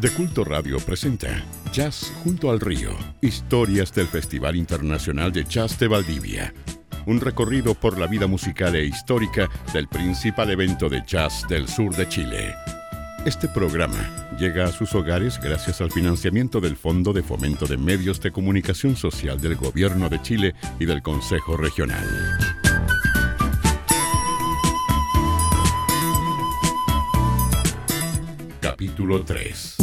De Culto Radio presenta Jazz junto al río, historias del Festival Internacional de Jazz de Valdivia. Un recorrido por la vida musical e histórica del principal evento de jazz del sur de Chile. Este programa llega a sus hogares gracias al financiamiento del Fondo de Fomento de Medios de Comunicación Social del Gobierno de Chile y del Consejo Regional. Capítulo 3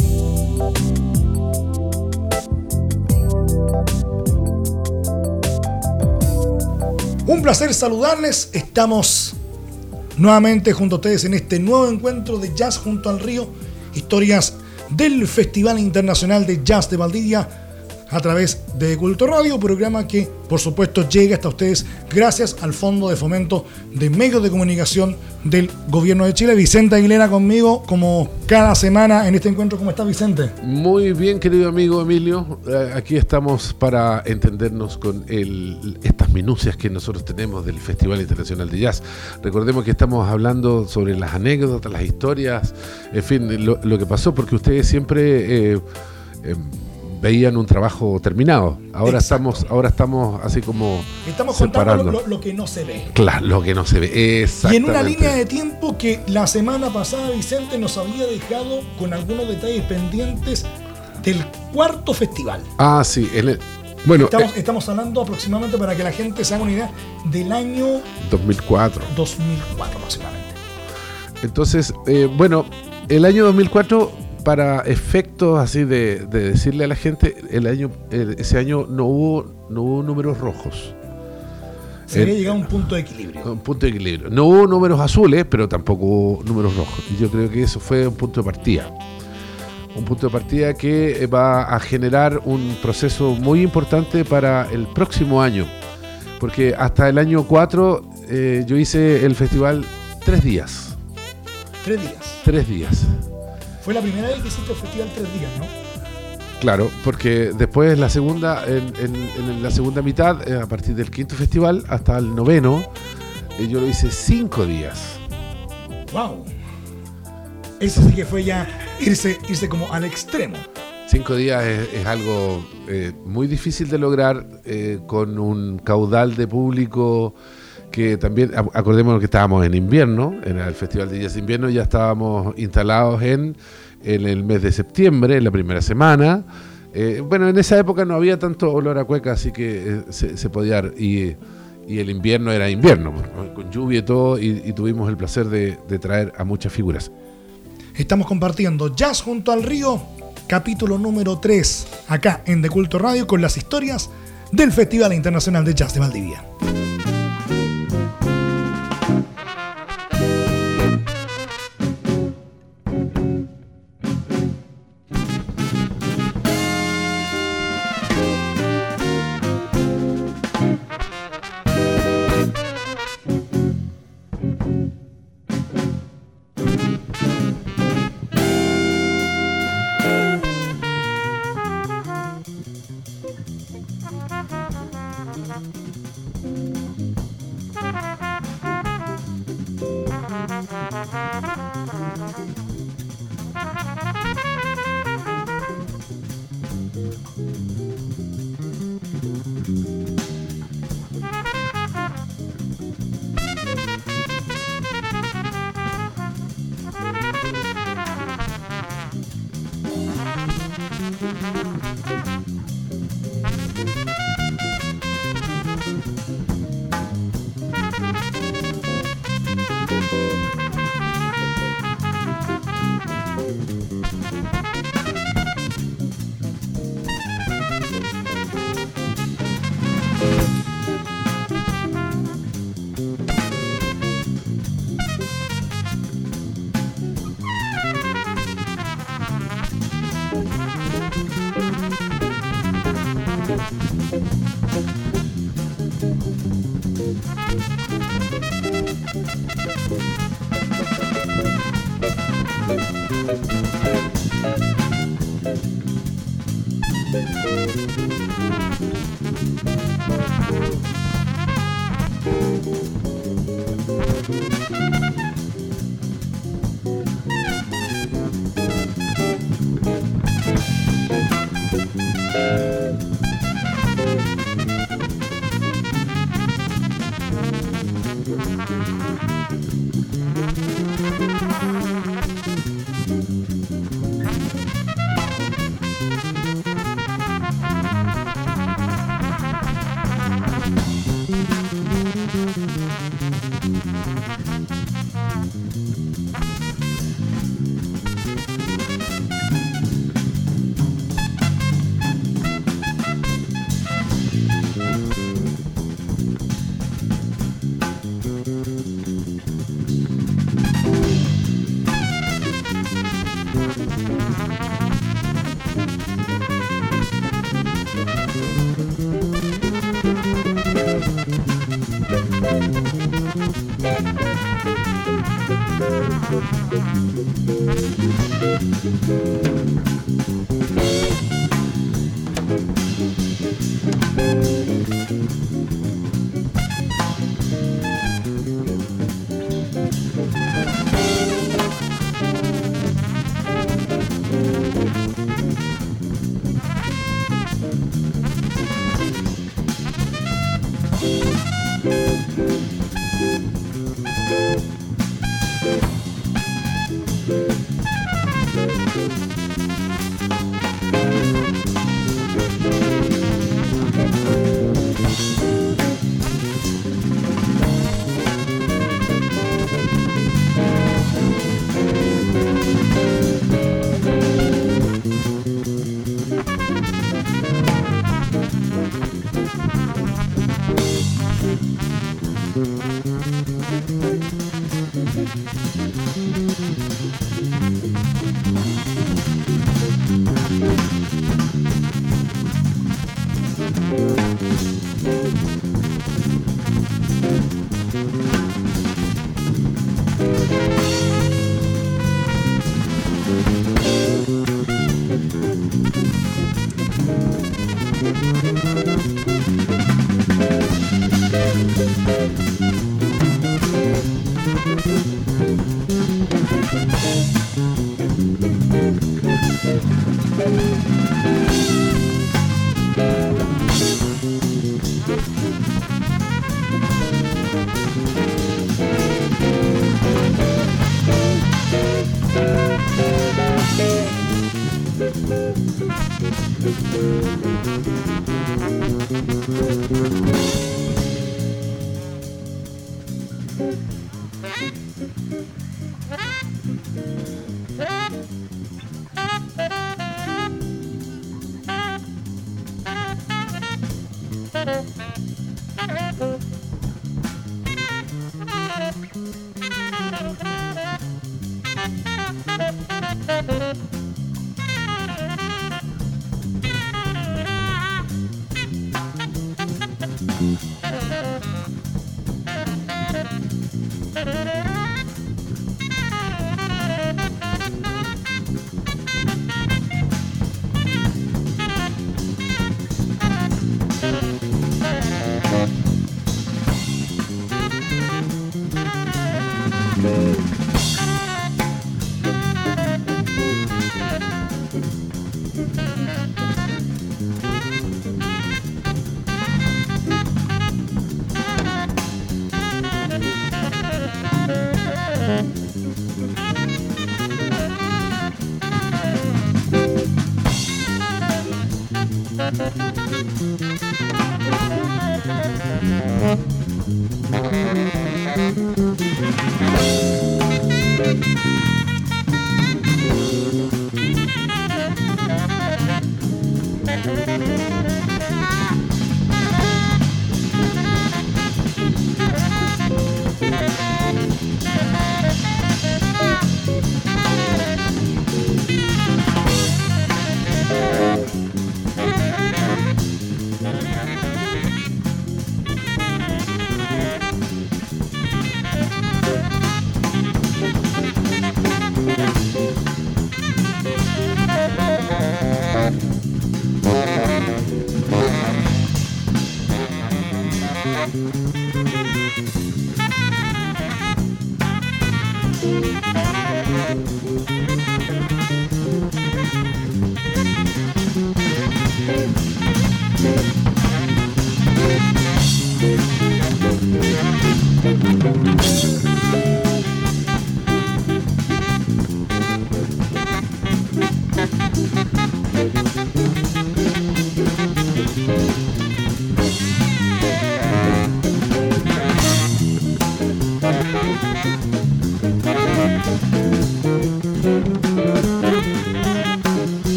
Un placer saludarles. Estamos nuevamente junto a ustedes en este nuevo encuentro de Jazz junto al río. Historias del Festival Internacional de Jazz de Valdivia a través de Culto Radio, programa que por supuesto llega hasta ustedes gracias al Fondo de Fomento de Medios de Comunicación del Gobierno de Chile. Vicente Aguilera conmigo como cada semana en este encuentro. ¿Cómo estás Vicente? Muy bien querido amigo Emilio, eh, aquí estamos para entendernos con estas minucias que nosotros tenemos del Festival Internacional de Jazz. Recordemos que estamos hablando sobre las anécdotas, las historias, en fin, lo, que pasó, porque ustedes siempre... Eh, em, veían un trabajo terminado. Ahora estamos, ahora estamos así como estamos contando lo, que no se ve. Claro, lo que no se ve. Y en una línea de tiempo que la semana pasada Vicente nos había dejado con algunos detalles pendientes del cuarto festival. Ah, sí. bueno, estamos, eh, estamos, hablando aproximadamente para que la gente se haga una idea del año 2004. 2004 aproximadamente. Entonces, eh, bueno, el año 2004 para efectos así de, decirle a la gente, el año, ese año no hubo, no hubo números rojos. Se había llegado a un punto de equilibrio. Un punto de equilibrio. No hubo números azules, pero tampoco hubo números rojos. Y yo creo que eso fue un punto de partida. Un punto de partida que va a generar un proceso muy importante para el próximo año. Porque hasta el año 4 eh, yo hice el festival tres días. Tres días. Tres días. Fue la primera vez que hiciste el festival tres días, ¿no? Claro, porque después la segunda, en, la segunda mitad, eh, a partir del quinto festival hasta el noveno, eh, yo lo hice cinco días. ¡Wow! Eso sí que fue ya irse, irse como al extremo. Cinco días es, algo eh, muy difícil de lograr con un caudal de público que también, acordémonos que estábamos en invierno, en el Festival de Jazz de Invierno, ya estábamos instalados en, en el mes de septiembre, en la primera semana. Eh, bueno, en esa época no había tanto olor a cueca, así que eh, se, podía... Y, y, el invierno era invierno, con lluvia y todo, y, tuvimos el placer de, de traer a muchas figuras. Estamos compartiendo Jazz junto al río, capítulo número 3, acá en De Culto Radio, con las historias del Festival Internacional de Jazz de Valdivia.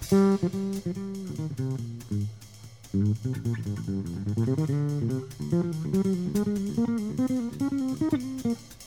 Thank you.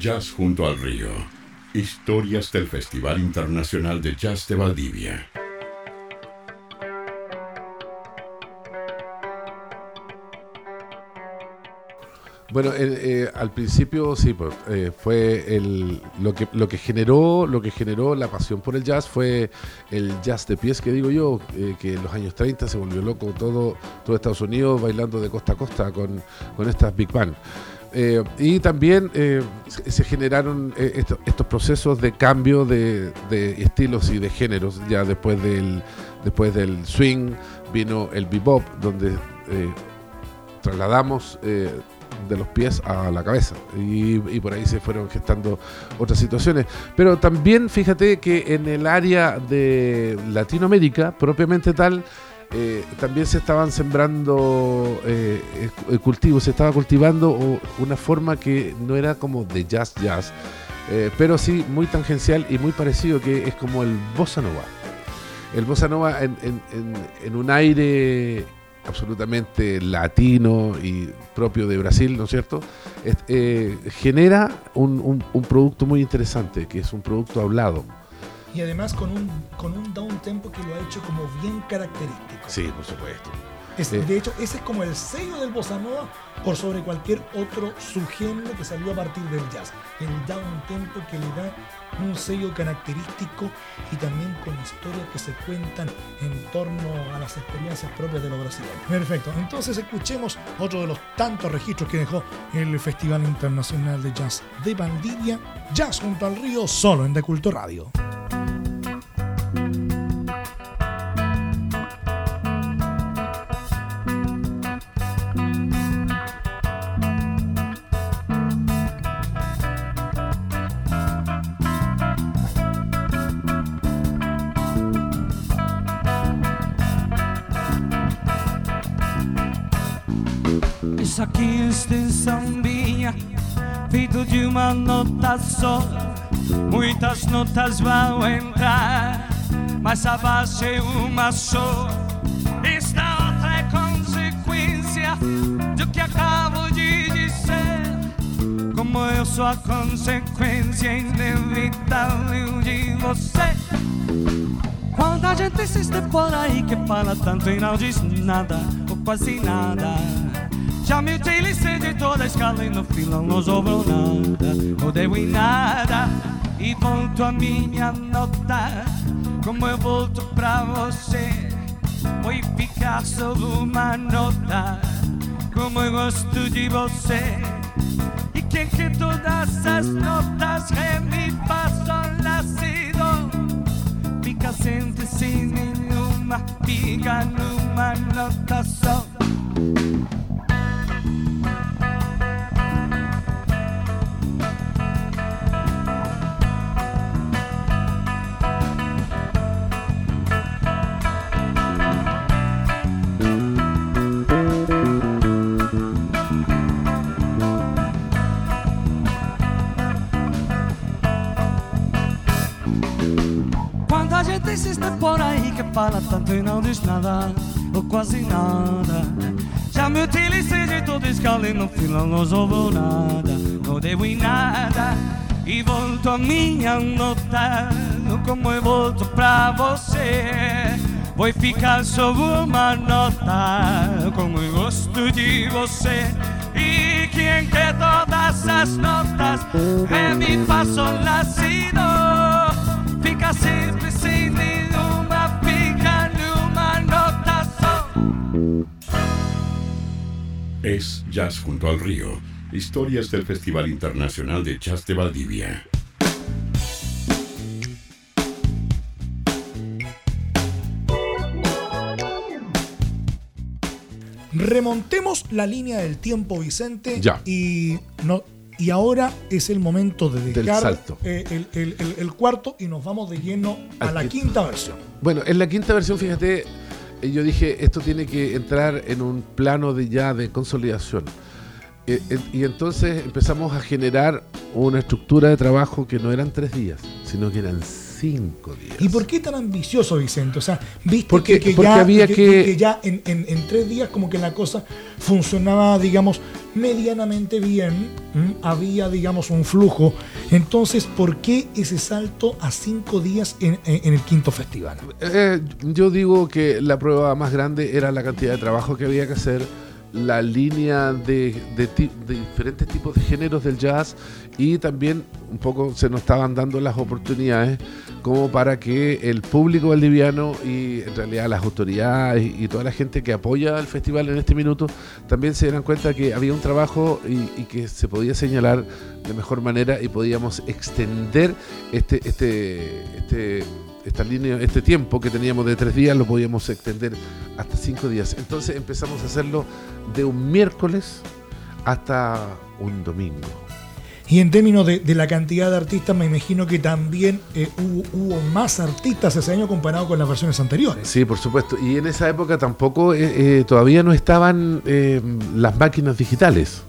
Jazz junto al río. Historias del Festival Internacional de Jazz de Valdivia. Bueno, eh, eh, al principio sí, pues, eh, fue el, lo que lo que generó lo que generó la pasión por el jazz fue el jazz de pies que digo yo, que en los años 30 se volvió loco todo todo Estados Unidos bailando de costa a costa con, con estas big band. Y también se, generaron estos, estos, procesos de cambio de, estilos y de géneros. Ya después del, después del swing vino el bebop, donde trasladamos de los pies a la cabeza. Y, por ahí se fueron gestando otras situaciones. Pero también fíjate que en el área de Latinoamérica, propiamente tal, eh, también se estaban sembrando eh, cultivos, se estaba cultivando una forma que no era como de jazz jazz, eh, pero sí muy tangencial y muy parecido, que es como el bossa nova. El bossa nova en, un aire absolutamente latino y propio de Brasil, ¿no es cierto? Eh, genera un, producto muy interesante, que es un producto hablado. Y además con un, con un down tempo que lo ha hecho como bien característico. Sí, por supuesto. Eh, de hecho, ese es como el sello del bossa nova por sobre cualquier otro subgénero que salió a partir del jazz. El down tempo que le da un sello característico y también con historias que se cuentan en torno a las experiencias propias de los brasileños. Perfecto, entonces escuchemos otro de los tantos registros que dejó el Festival Internacional de Jazz de Valdivia, Jazz junto al río, solo en De Culto Radio. Isso aqui extensão minha, feito de uma nota só. Muitas notas vão entrar, mas abaixo é uma só. Esta outra é consequência do que acabo de dizer. Como eu sou a consequência inevitável de você. Quanta gente existe por aí que fala tanto e não diz nada, ou quase nada. Já me utilicei de toda a escala e no final não sobrou nada. Não deu em nada e volto a minha nota. Como eu volto pra você, vou ficar só uma nota. Como eu gosto de você. E quem que todas as notas, ré, mi, fá, sol, do. Fica sempre sem nenhuma, fica numa nota só. Por aí que fala tanto e não diz nada, ou quase nada. Já me utilizei de todo escala e no final não sobrou nada, não devo em nada. E volto a minha nota, como eu volto pra você. Vou ficar só uma nota, como eu gosto de você. E quem quer todas as notas, é mi, fá, sol, lá, si, do. Fica sempre sem Es Jazz junto al río. Historias del Festival Internacional de Jazz de Valdivia. Remontemos la línea del tiempo, Vicente. Ya. Y, no, y ahora es el momento de dejar salto. Eh, el, el, cuarto y nos vamos de lleno a la quinta versión. Bueno, en la quinta versión, fíjate, yo dije, esto tiene que entrar en un plano de ya de consolidación. Eh, y entonces empezamos a generar una estructura de trabajo que no eran tres días, sino que eran cinco días. ¿Y por qué tan ambicioso, Vicente? O sea, viste Porque- que, que porque ya, había que- que- ya en, en- en tres días como que la cosa funcionaba, digamos, medianamente bien. ¿m? Había, digamos, un flujo. Entonces, ¿por qué ese salto a cinco días en el quinto festival? Eh, yo digo que la prueba más grande era la cantidad de trabajo que había que hacer, la línea de, de diferentes tipos de géneros del jazz y también un poco se nos estaban dando las oportunidades como para que el público valdiviano y en realidad las autoridades y, y toda la gente que apoya al festival en este minuto también se dieran cuenta que había un trabajo y, y que se podía señalar de mejor manera y podíamos extender este, este, este, esta línea, este tiempo que teníamos de tres días lo podíamos extender hasta cinco días. Entonces empezamos a hacerlo de un miércoles hasta un domingo. Y en términos de, de la cantidad de artistas, me imagino que también eh, hubo, hubo más artistas ese año comparado con las versiones anteriores. Sí, por supuesto. Y en esa época tampoco, eh, eh, todavía no estaban las máquinas digitales.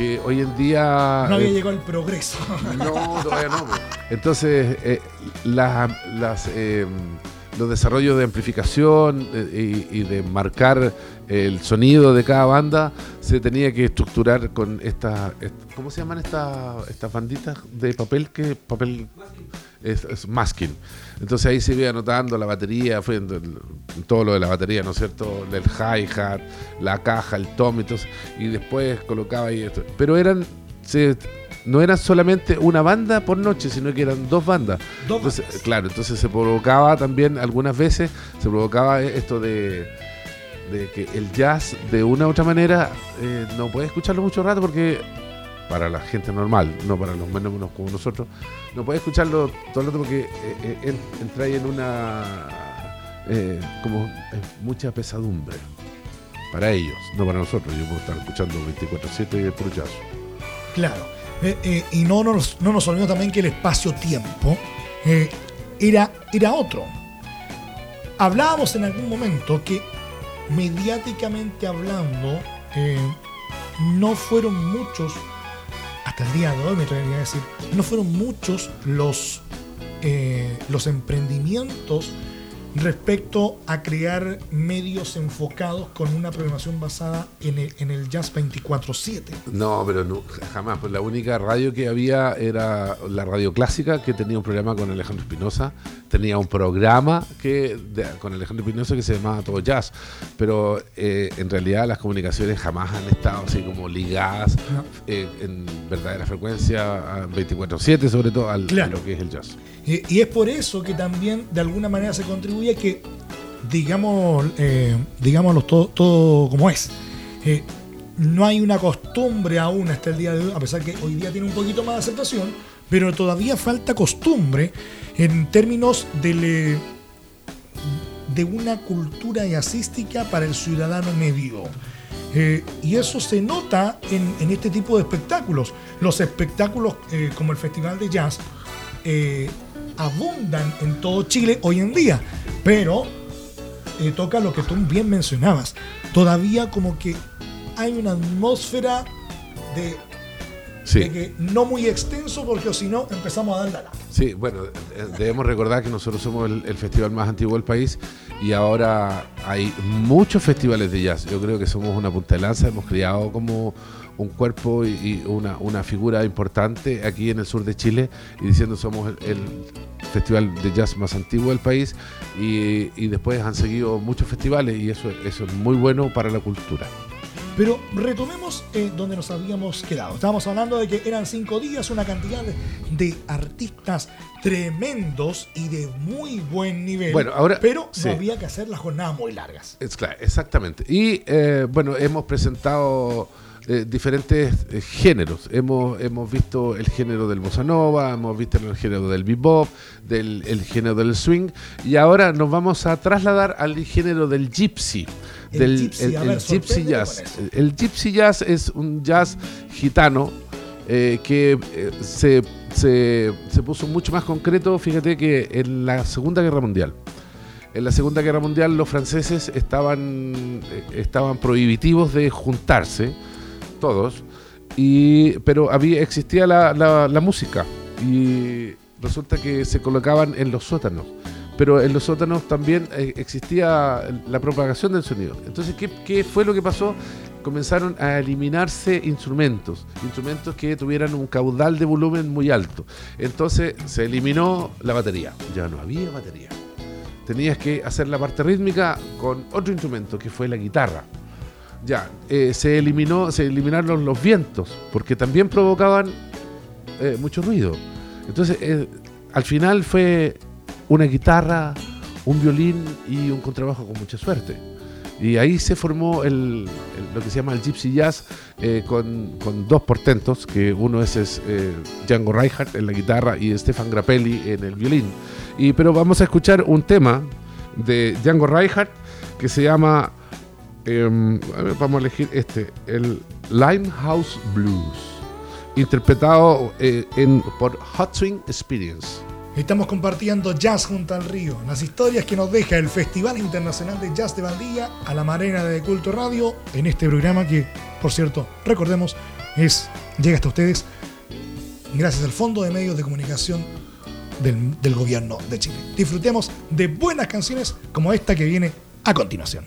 Que hoy en día... No había eh, llegado el progreso. No, todavía no. po. Entonces, eh, la- las, eh, los desarrollos de amplificación eh, y, y de marcar el sonido de cada banda se tenía que estructurar con estas, est- ¿cómo se llaman estas estas banditas de papel? que papel es, es masking. Entonces ahí se iba anotando la batería, fue todo lo de la batería, ¿no es cierto? El hi-hat, la caja, el tom, entonces, y después colocaba ahí esto. Pero eran, se, no eran solamente una banda por noche, sino que eran dos bandas. Dos Entonces, bandas. claro, entonces se provocaba también, algunas veces, se provocaba esto de, de que el jazz, de una u otra manera, eh, no puede escucharlo mucho rato porque para la gente normal, no para los menos como nosotros, no puede escucharlo todo el rato porque eh, eh, en- entra ahí en una eh, como mucha pesadumbre para ellos, no para nosotros. Yo puedo estar escuchando 24/7 y puro jazz. Claro. Y no nos, no nos olvidemos también que el espacio-tiempo era, era otro. Hablábamos en algún momento que mediáticamente hablando no fueron muchos, hasta el día de hoy me atrevería a decir, no fueron muchos los, eh, los emprendimientos respecto a crear medios enfocados con una programación basada en el, en el jazz 24/7. No, pero no, jamás. Pues la única radio que había era la radio clásica, que tenía un programa con Alejandro Espinosa. Tenía un programa que de- con Alejandro Espinosa que se llamaba Todo Jazz. Pero eh, en realidad las comunicaciones jamás han estado así como ligadas No. eh, en verdadera frecuencia, a 24-7 sobre todo, al, Claro. a lo que es el jazz. Y es por eso que también de alguna manera se contribuye a que, digamos, eh, digámoslo todo, todo como es. No hay una costumbre aún hasta el día de hoy, a pesar que hoy día tiene un poquito más de aceptación, pero todavía falta costumbre en términos eh, de una cultura jazzística para el ciudadano medio. Eh, y eso se nota en, este tipo de espectáculos. Los espectáculos eh, como el Festival de Jazz eh, abundan en todo Chile hoy en día, pero toca lo que tú bien mencionabas. Todavía como que hay una atmósfera de, Sí. de que no muy extenso porque si no empezamos a dar la lata. Sí, bueno, eh, debemos recordar que nosotros somos el, el festival más antiguo del país y ahora hay muchos festivales de jazz. Yo creo que somos una punta de lanza, hemos creado como un cuerpo y, y una, una figura importante aquí en el sur de Chile y diciendo somos el, el festival de jazz más antiguo del país y, y después han seguido muchos festivales y eso, eso es muy bueno para la cultura. Pero retomemos eh, donde nos habíamos quedado. Estábamos hablando de que eran cinco días, una cantidad de, artistas tremendos y de muy buen nivel. Bueno, ahora- pero sí. no había que hacer las jornadas muy largas. Es claro, exactamente. Y eh, bueno, hemos presentado eh, diferentes eh, géneros. Hemos, hemos visto el género del bossa nova, hemos visto el género del bebop, del el género del swing, y ahora nos vamos a trasladar al género del gypsy. El del ver, gypsy jazz. El gypsy jazz es un jazz gitano eh, que se, se, se puso mucho más concreto, fíjate que en la Segunda Guerra Mundial. En la Segunda Guerra Mundial los franceses estaban, estaban prohibitivos de juntarse, todos, y, pero había, existía la, la- la música. Y resulta que se colocaban en los sótanos. Pero en los sótanos también eh, existía la propagación del sonido. Entonces, ¿qué, ¿qué fue lo que pasó? comenzaron a eliminarse instrumentos, instrumentos que tuvieran un caudal de volumen muy alto. Entonces se eliminó la batería, ya no había batería. Tenías que hacer la parte rítmica con otro instrumento, que fue la guitarra. Ya, eh, se eliminó, se eliminaron los vientos, porque también provocaban eh, mucho ruido. Entonces, eh, al final fue una guitarra, un violín y un contrabajo con mucha suerte. Y ahí se formó el, lo que se llama el Gypsy Jazz con, con, dos portentos, que uno es, es Django Reinhardt en la guitarra y Stefan Grappelli en el violín. Y, pero vamos a escuchar un tema de Django Reinhardt que se llama, em, vamos a elegir este, el Limehouse Blues interpretado eh, en, por Hot Swing Experience. Estamos compartiendo Jazz junto al río, las historias que nos deja el Festival Internacional de Jazz de Valdía a la Marena de Culto Radio en este programa que, por cierto, recordemos, es llega hasta ustedes gracias al Fondo de Medios de Comunicación del Gobierno de Chile. Disfrutemos de buenas canciones como esta que viene a continuación.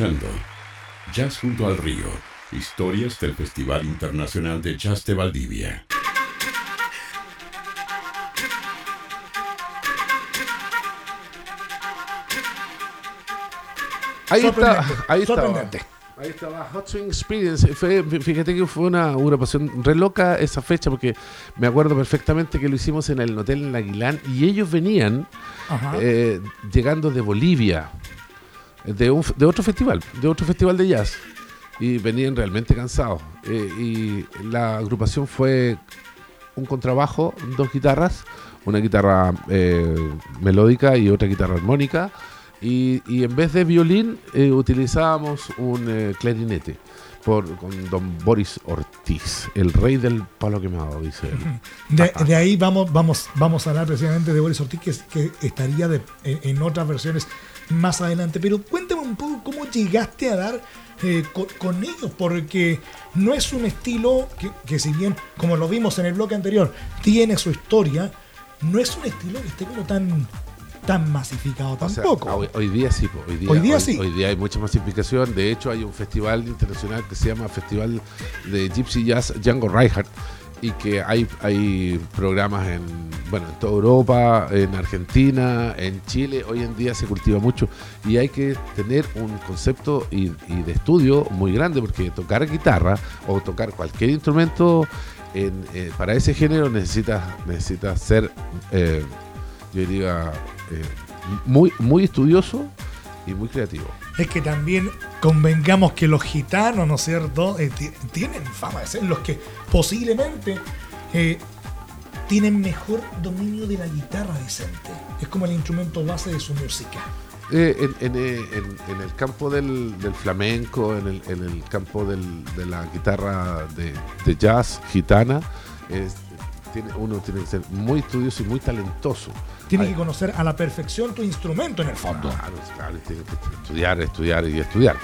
Escuchando Jazz junto al río, historias del Festival Internacional de Jazz de Valdivia. Ahí está, ahí sorprendente. Ahí estaba Hot Swing Experience. Fue- fíjate que fue una agrupación re loca esa fecha porque me acuerdo perfectamente que lo hicimos en el hotel en Aguilán y ellos venían eh, llegando de Bolivia, de, un, de otro festival, de otro festival de jazz. Y venían realmente cansados. Eh, y la agrupación fue un contrabajo, dos guitarras, una guitarra eh, melódica y otra guitarra armónica. Y, y en vez de violín eh, utilizábamos un eh, clarinete por, con don Boris Ortiz, el rey del palo quemado, dice él. De, de ahí vamos, vamos, vamos a hablar precisamente de Boris Ortiz, que, que estaría de- en, en otras versiones más adelante. Pero cuéntame un poco cómo llegaste a dar eh, co- con, ellos, porque no es un estilo que, que si bien, como lo vimos en el bloque anterior, tiene su historia, no es un estilo que esté como tan, tan masificado O sea, tampoco. hoy, hoy día sí, hoy día, Hoy día sí. Hoy día hay mucha masificación. De hecho, hay un festival internacional que se llama Festival de Gypsy Jazz Django Reinhardt y que hay, hay programas en, bueno, en toda Europa, en Argentina, en Chile. Hoy en día se cultiva mucho y hay que tener un concepto y, y de estudio muy grande porque tocar guitarra o tocar cualquier instrumento en, eh, para ese género necesitas necesita ser, eh, yo diría, eh, muy, muy estudioso y muy creativo. Es que también convengamos que los gitanos, ¿no es cierto?, Eh, ti- tienen fama de ser los que posiblemente eh, tienen mejor dominio de la guitarra decente. Es como el instrumento base de su música. Eh, en, el campo del, flamenco, en el, campo de la guitarra de, jazz gitana, uno tiene que ser muy estudioso y muy talentoso. Tienes Ay, que conocer a la perfección tu instrumento en el fondo. Claro, claro, y tiene que estudiar, estudiar y estudiar.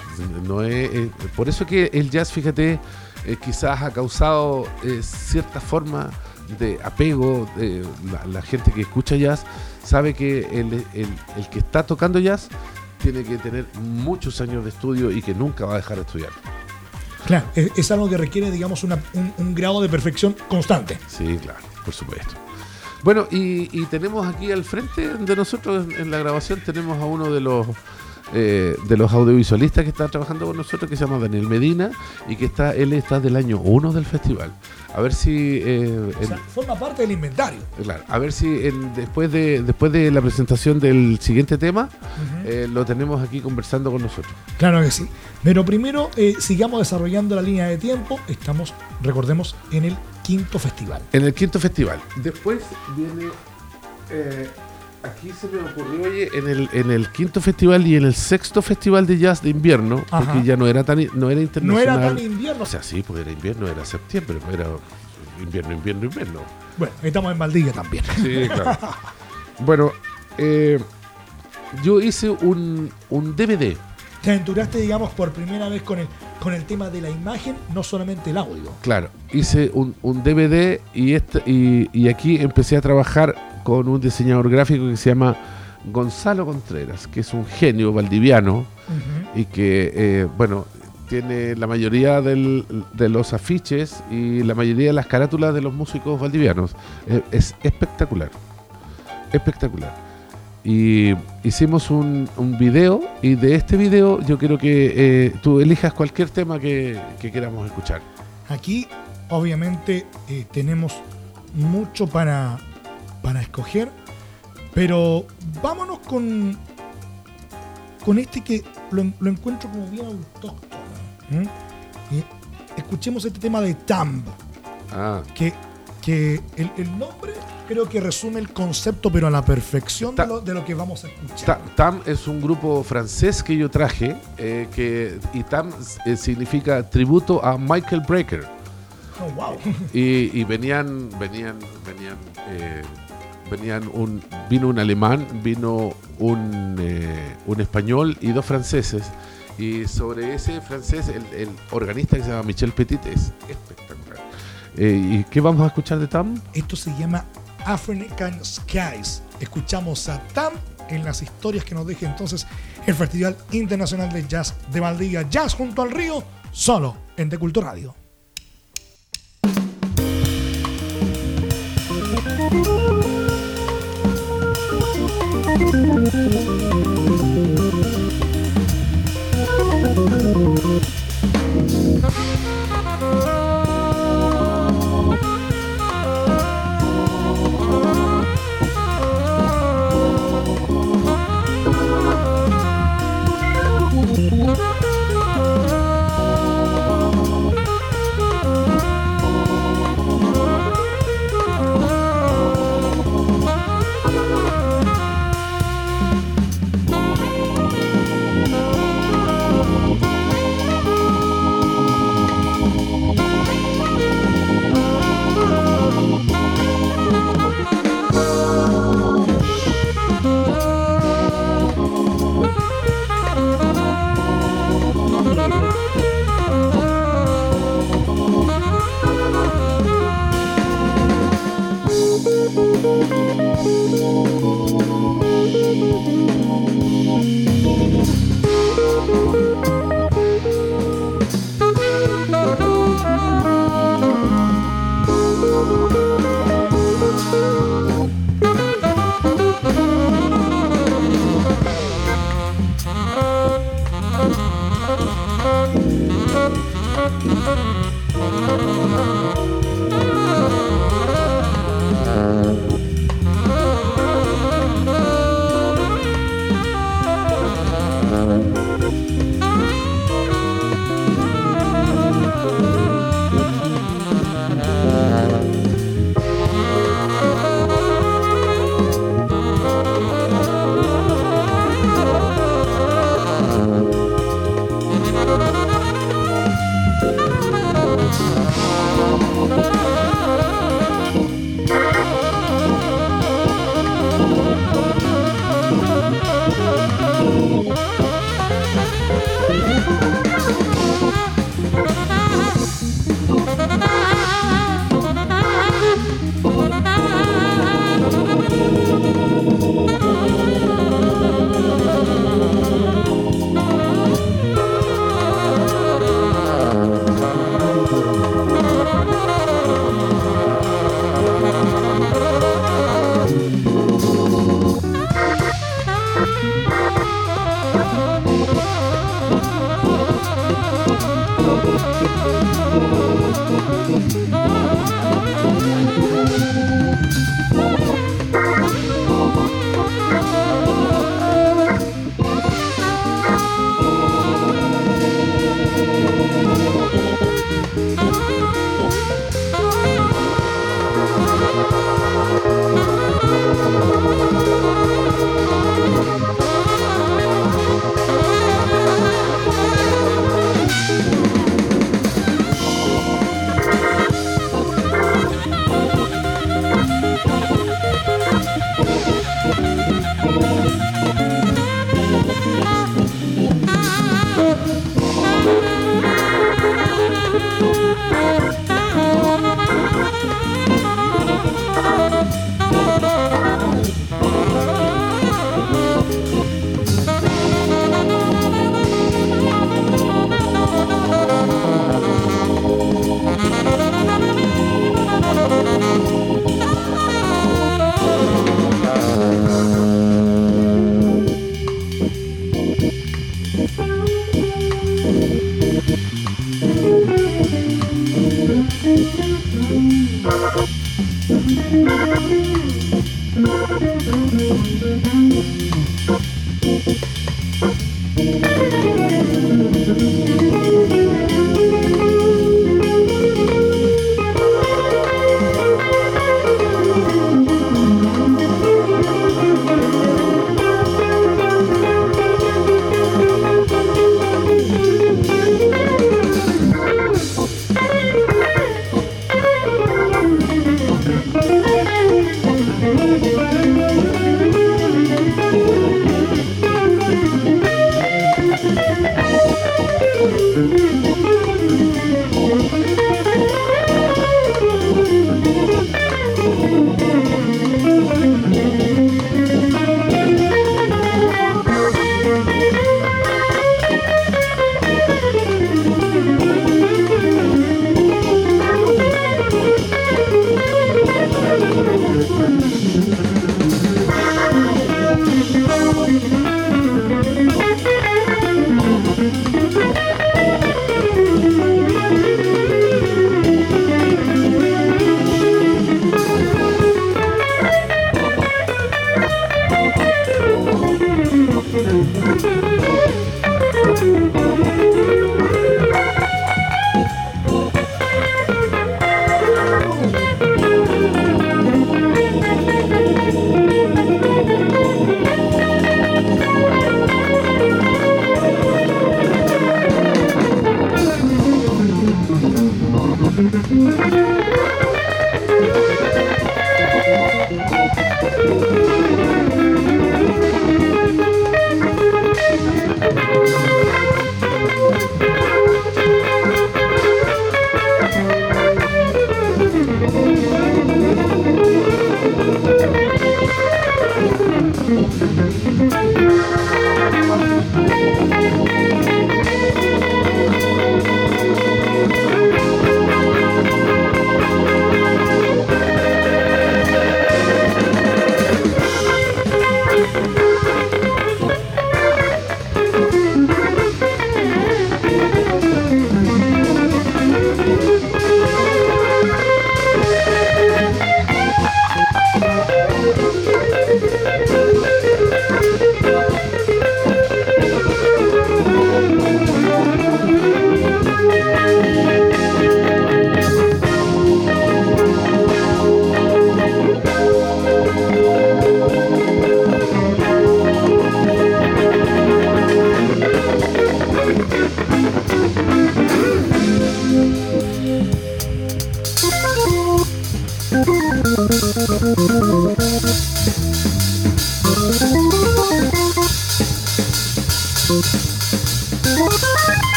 No es, eh, por eso que el jazz, fíjate, eh, quizás ha causado eh, cierta forma de apego. de la, la gente que escucha jazz sabe que el, el- el que está tocando jazz tiene que tener muchos años de estudio y que nunca va a dejar de estudiar. Claro, es, es algo que requiere, digamos, una- un, un grado de perfección constante. Sí, claro, por supuesto. Bueno, y, y tenemos aquí al frente de nosotros en, en la grabación, tenemos a uno de los eh, de los audiovisualistas que está trabajando con nosotros, que se llama Daniel Medina, y que está, él está del año 1 del festival. A ver si eh, O en- sea, forma parte del inventario. claro, a ver si en- después de después de la presentación del siguiente tema, eh, lo tenemos aquí conversando con nosotros. Claro que sí. Pero primero sigamos desarrollando la línea de tiempo. Estamos, recordemos, en el quinto festival. En el quinto festival. Después viene. eh, aquí se me ocurrió, oye, en el, en el quinto festival y en el sexto festival de jazz de invierno, Ajá. porque ya no era tan no era No internacional. era tan invierno. O sea, sí, porque era invierno, era septiembre, pues era invierno, invierno, invierno. Bueno, estamos en Valdivia también. Sí, claro. bueno, eh, yo hice un, un DVD. Te aventuraste, digamos, por primera vez con el, con el tema de la imagen, no solamente el audio. Claro, hice un, un DVD y, este, y, y aquí empecé a trabajar con un diseñador gráfico que se llama Gonzalo Contreras, que es un genio valdiviano y que, eh, bueno, tiene la mayoría del- de los afiches y la mayoría de las carátulas de los músicos valdivianos. Eh, es espectacular, espectacular. Y hicimos un, un video y de este video yo quiero que eh, tú elijas cualquier tema que, que queramos escuchar. Aquí, obviamente, eh, tenemos mucho para, para escoger, pero vámonos con, con este que lo, lo encuentro como bien autóctono. Y escuchemos este tema de Tamb, Ah, que, que el, el nombre creo que resume el concepto, pero a la perfección de lo, de lo que vamos a escuchar. Ta- TAM es un grupo francés que yo traje eh, que, y TAM eh, significa tributo a Michael Brecker. Oh, wow. Y, y venían, venían, venían, eh, venían un, vino un alemán, vino un, un español y dos franceses. Y sobre ese francés, el, el organista que se llama Michel Petit es espectacular. Eh, ¿Y qué vamos a escuchar de TAM? Esto se llama African Skies. Escuchamos a Tam en las historias que nos deje entonces el Festival Internacional de Jazz de Valdivia. Jazz junto al río, solo en The Cultura Radio.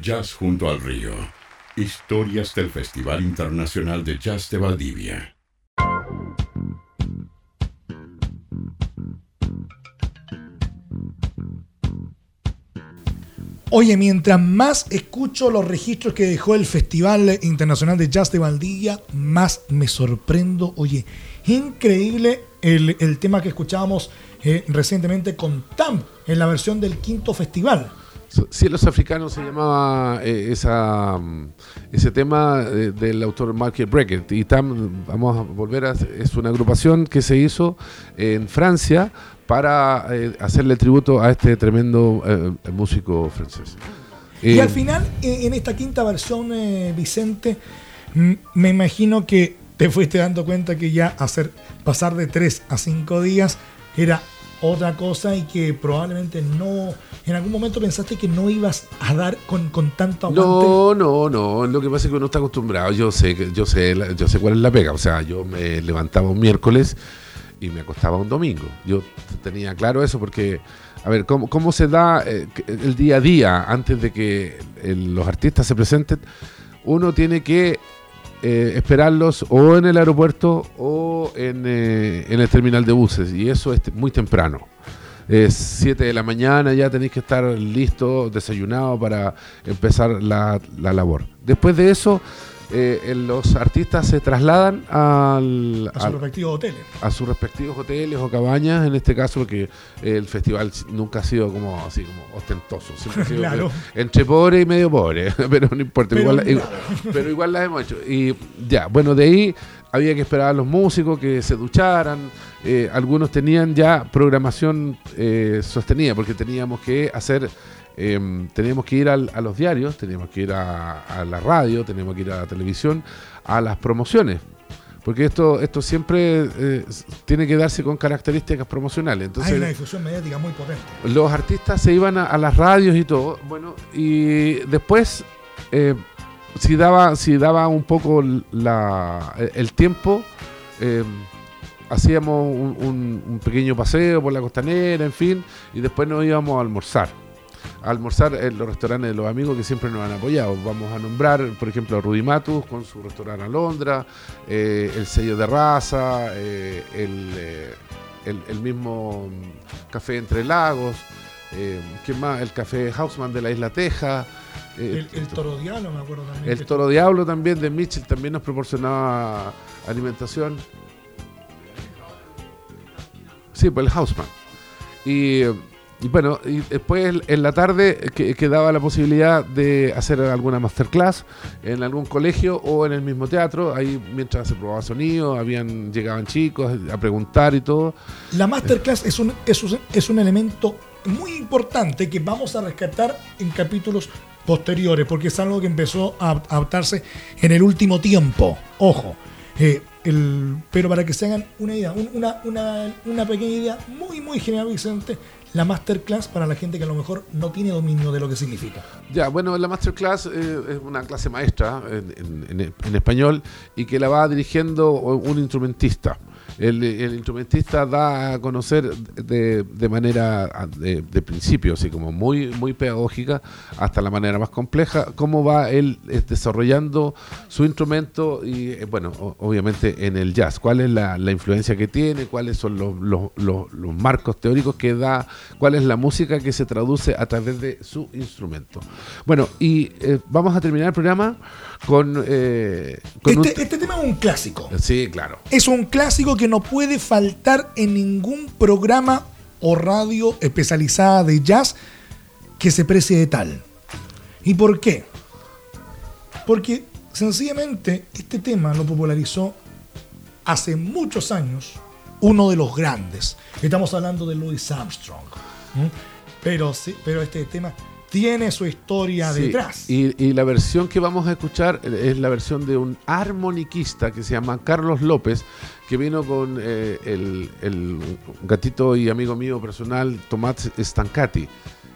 Jazz junto al río. Historias del Festival Internacional de Jazz de Valdivia. Oye, mientras más escucho los registros que dejó el Festival Internacional de Jazz de Valdivia, más me sorprendo. Oye, increíble el, tema que escuchábamos eh, recientemente con TAM en la versión del quinto festival. Cielos Africanos se llamaba eh, esa, mm, ese tema eh, del autor Mark Brackett. Y TAM, vamos a volver a. Es una agrupación que se hizo en Francia para eh, hacerle tributo a este tremendo músico francés. Y al final, en esta quinta versión, Vicente, me imagino que te fuiste dando cuenta que ya hacer pasar de tres a cinco días era otra cosa y que probablemente no, en algún momento pensaste que no ibas a dar con, con tanto aguante. No, no, no, lo que pasa es que uno está acostumbrado, yo sé, yo sé, yo sé cuál es la pega, o sea, yo me levantaba un miércoles y me acostaba un domingo. Yo tenía claro eso porque, a ver, ¿cómo, cómo se da eh, el día a día antes de que los artistas se presenten? Uno tiene que eh, esperarlos o en el aeropuerto o en, eh, en, el terminal de buses y eso es muy temprano. Es 7 de la mañana, ya tenéis que estar listo, desayunado para empezar la, la labor. Después de eso, eh, los artistas se trasladan al, a sus respectivos hoteles. A sus respectivos hoteles o cabañas, en este caso, porque el festival nunca ha sido como así como ostentoso, siempre ha sido entre pobre y medio pobre, pero no importa, pero igual, pero igual las hemos hecho. Y ya, bueno, de ahí había que esperar a los músicos que se ducharan, eh, algunos tenían ya programación eh, sostenida, porque teníamos que hacer eh, teníamos que ir a los diarios, teníamos que ir a, la radio, teníamos que ir a la televisión, a las promociones. Porque esto, esto siempre eh, tiene que darse con características promocionales. Entonces, Hay una difusión mediática muy potente. Los artistas se iban a, las radios y todo. Bueno, y después, eh, si, daba, si daba un poco la, el tiempo, eh, hacíamos un, un, pequeño paseo por la costanera, en fin, y después nos íbamos a almorzar almorzar en los restaurantes de los amigos que siempre nos han apoyado. Vamos a nombrar, por ejemplo, a Rudy Matus con su restaurante Alondra, eh, el sello de raza, eh, eh, el, mismo Café Entre Lagos, ¿qué más? El Café Hausman de la Isla Teja. el, Toro Diablo, me acuerdo también. El Toro Diablo también de Mitchell también nos proporcionaba alimentación. Sí, pues el Hausman. Y y bueno, y después en la tarde que, daba la posibilidad de hacer alguna masterclass en algún colegio o en el mismo teatro. Ahí mientras se probaba sonido, habían llegaban chicos a preguntar y todo. La masterclass es un, es un, es un elemento muy importante que vamos a rescatar en capítulos posteriores, porque es algo que empezó a adaptarse en el último tiempo. Ojo. Eh, el, pero para que se hagan una idea, una, una, una pequeña idea muy, muy general, Vicente, la masterclass para la gente que a lo mejor no tiene dominio de lo que significa. Ya, bueno, la masterclass eh, es una clase maestra en, español y que la va dirigiendo un instrumentista. El, instrumentista da a conocer de, de manera de, principio, así como muy, muy pedagógica, hasta la manera más compleja, cómo va él eh, desarrollando su instrumento y, eh, bueno, obviamente en el jazz, cuál es la, influencia que tiene, cuáles son los, los, los, marcos teóricos que da, cuál es la música que se traduce a través de su instrumento. Bueno, y eh, vamos a terminar el programa con... este, este tema es un clásico. Sí, claro. Es un clásico que no puede faltar en ningún programa o radio especializada de jazz que se precie de tal. ¿Y por qué? Porque sencillamente este tema lo popularizó hace muchos años uno de los grandes. Estamos hablando de Louis Armstrong. Pero, sí, pero este tema tiene su historia detrás. Y, la versión que vamos a escuchar es la versión de un armoniquista que se llama Carlos López, que vino con eh, el, gatito y amigo mío personal, Tomás Stancati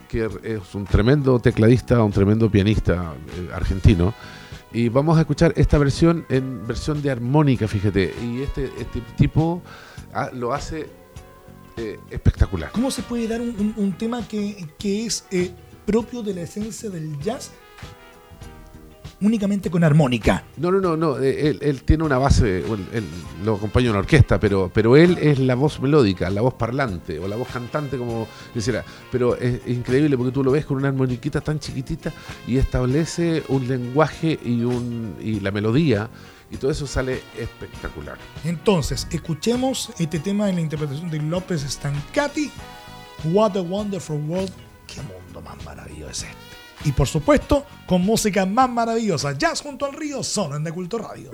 que es un tremendo tecladista, un tremendo pianista eh, argentino. Y vamos a escuchar esta versión en versión de armónica, fíjate. Y este, este tipo ah, lo hace eh, espectacular. ¿Cómo se puede dar un, tema que, es eh, propio de la esencia del jazz únicamente con armónica. No, no, no, no. Eh, él, tiene una base, él, lo acompaña en orquesta, pero, pero él es la voz melódica, la voz parlante o la voz cantante, como quisiera. Pero es, increíble porque tú lo ves con una armoniquita tan chiquitita y establece un lenguaje y, un, y la melodía. Y todo eso sale espectacular. Entonces, escuchemos este tema en la interpretación de López Stancati. What a Wonderful World. Qué más maravilloso es este y por supuesto con música más maravillosa. Jazz junto al río, solo en De Culto Radio.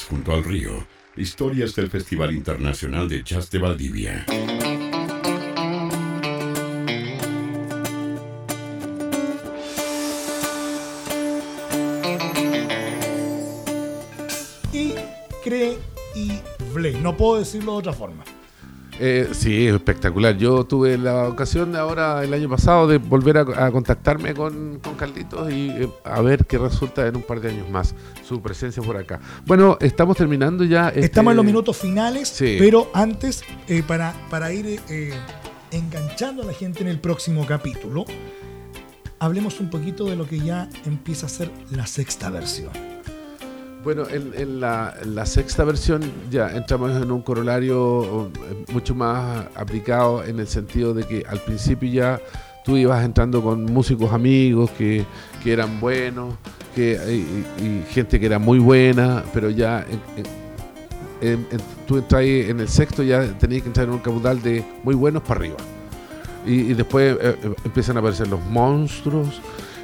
Junto al río. Historias del Festival Internacional de Jazz de Valdivia. Increíble. No puedo decirlo de otra forma. Eh, sí, espectacular. Yo tuve la ocasión ahora, el año pasado, de volver a, contactarme con, con, Carlitos y eh, a ver qué resulta en un par de años más su presencia por acá. Bueno, estamos terminando ya. Este estamos en los minutos finales, pero antes, eh, para, para ir enganchando a la gente en el próximo capítulo, hablemos un poquito de lo que ya empieza a ser la sexta versión. Bueno, en, la, sexta versión ya entramos en un corolario eh, mucho más aplicado en el sentido de que al principio ya tú ibas entrando con músicos amigos que, que eran buenos, que, y, gente que era muy buena, pero ya tú entras en el sexto, ya tenías que entrar en un caudal de muy buenos para arriba. Y, después eh, eh, empiezan a aparecer los monstruos,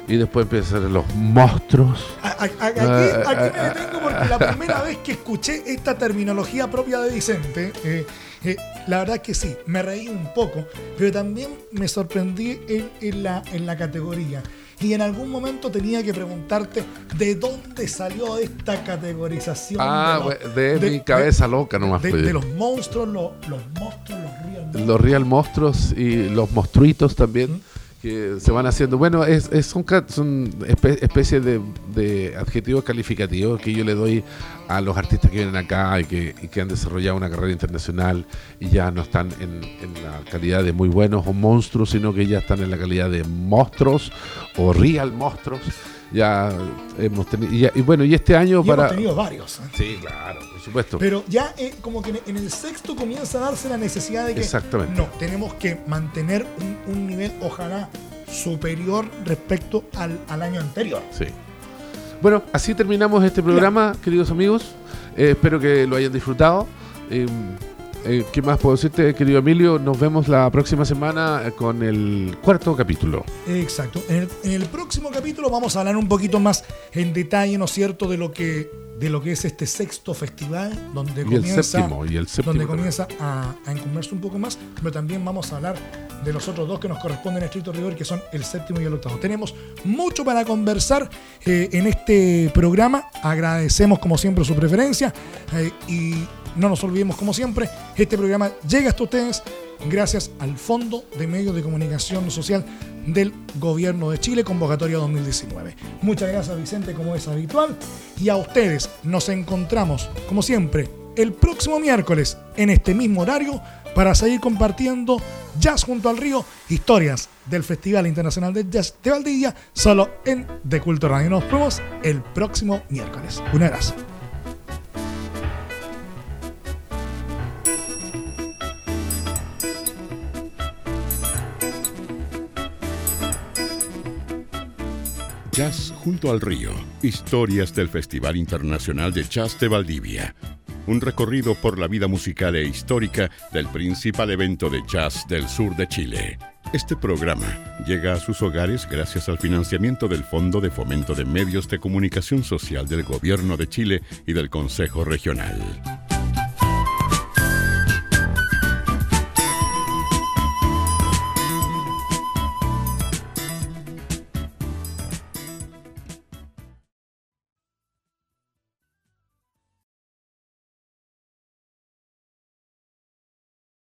y después empiezan los monstruos. Aquí, aquí me detengo porque la primera vez que escuché esta terminología propia de Vicente, eh, eh, la verdad que sí, me reí un poco, pero también me sorprendí en, la, en la categoría. Y en algún momento tenía que preguntarte de dónde salió esta categorización. Ah, de, mi cabeza loca nomás. De, de los monstruos, los, monstruos, los real monstruos. Los real monstruos y los monstruitos también que se van haciendo. Bueno, es, son, son especies de, adjetivos calificativos que yo le doy a los artistas que vienen acá y que, han desarrollado una carrera internacional y ya no están en, la calidad de muy buenos o monstruos, sino que ya están en la calidad de monstruos o real monstruos. Ya hemos tenido. Y, bueno, y este año para. Hemos tenido varios. ¿eh? Sí, claro, por supuesto. Pero ya eh, como que en el sexto comienza a darse la necesidad de que. Exactamente. No, tenemos que mantener un, nivel, ojalá, superior respecto al, año anterior. Sí. Bueno, así terminamos este programa, queridos amigos. Eh, espero que lo hayan disfrutado. Eh, ¿Qué más puedo decirte, querido Emilio? Nos vemos la próxima semana eh, con el cuarto capítulo. Exacto. En el, próximo capítulo vamos a hablar un poquito más en detalle, ¿no es cierto?, de lo que, de lo que es este sexto festival, donde comienza, y el donde comienza a, a un poco más, pero también vamos a hablar de los otros dos que nos corresponden a estricto rigor, que son el séptimo y el octavo. Tenemos mucho para conversar eh, en este programa. Agradecemos como siempre su preferencia y no nos olvidemos, como siempre, este programa llega hasta ustedes gracias al Fondo de Medios de Comunicación Social del Gobierno de Chile, convocatoria 2019. Muchas gracias, Vicente, como es habitual. Y a ustedes nos encontramos, como siempre, el próximo miércoles en este mismo horario para seguir compartiendo Jazz junto al río, historias del Festival Internacional de Jazz de Valdivia, solo en De Culto Radio. Nos vemos el próximo miércoles. Un abrazo. Jazz junto al río. Historias del Festival Internacional de Jazz de Valdivia. Un recorrido por la vida musical e histórica del principal evento de jazz del sur de Chile. Este programa llega a sus hogares gracias al financiamiento del Fondo de Fomento de Medios de Comunicación Social del Gobierno de Chile y del Consejo Regional.